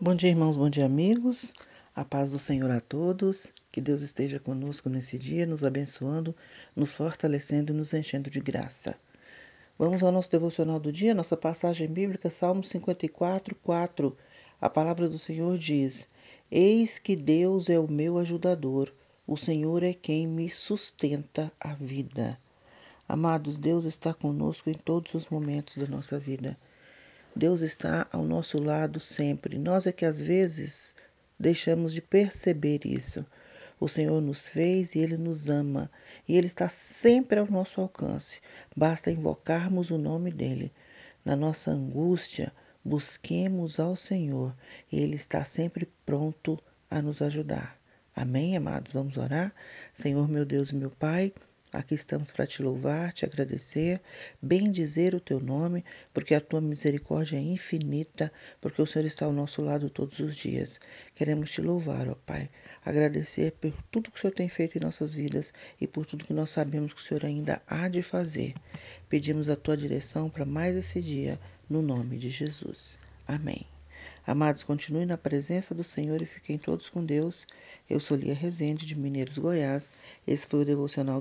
Bom dia, irmãos, bom dia, amigos. A paz do Senhor a todos. Que Deus esteja conosco nesse dia, nos abençoando, nos fortalecendo e nos enchendo de graça. Vamos ao nosso devocional do dia, nossa passagem bíblica, Salmo 54, 4. A palavra do Senhor diz: Eis que Deus é o meu ajudador, o Senhor é quem me sustenta a vida. Amados, Deus está conosco em todos os momentos da nossa vida. Deus está ao nosso lado sempre. Nós é que às vezes deixamos de perceber isso. O Senhor nos fez e Ele nos ama. E Ele está sempre ao nosso alcance. Basta invocarmos o nome dEle. Na nossa angústia, busquemos ao Senhor. E Ele está sempre pronto a nos ajudar. Amém, amados? Vamos orar? Senhor, meu Deus e meu Pai. Aqui estamos para te louvar, te agradecer, bem dizer o teu nome, porque a tua misericórdia é infinita, porque o Senhor está ao nosso lado todos os dias. Queremos te louvar, ó Pai, agradecer por tudo que o Senhor tem feito em nossas vidas e por tudo que nós sabemos que o Senhor ainda há de fazer. Pedimos a tua direção para mais esse dia, no nome de Jesus. Amém. Amados, continue na presença do Senhor e fiquem todos com Deus. Eu sou Lia Rezende, de Mineiros, Goiás. Esse foi o devocional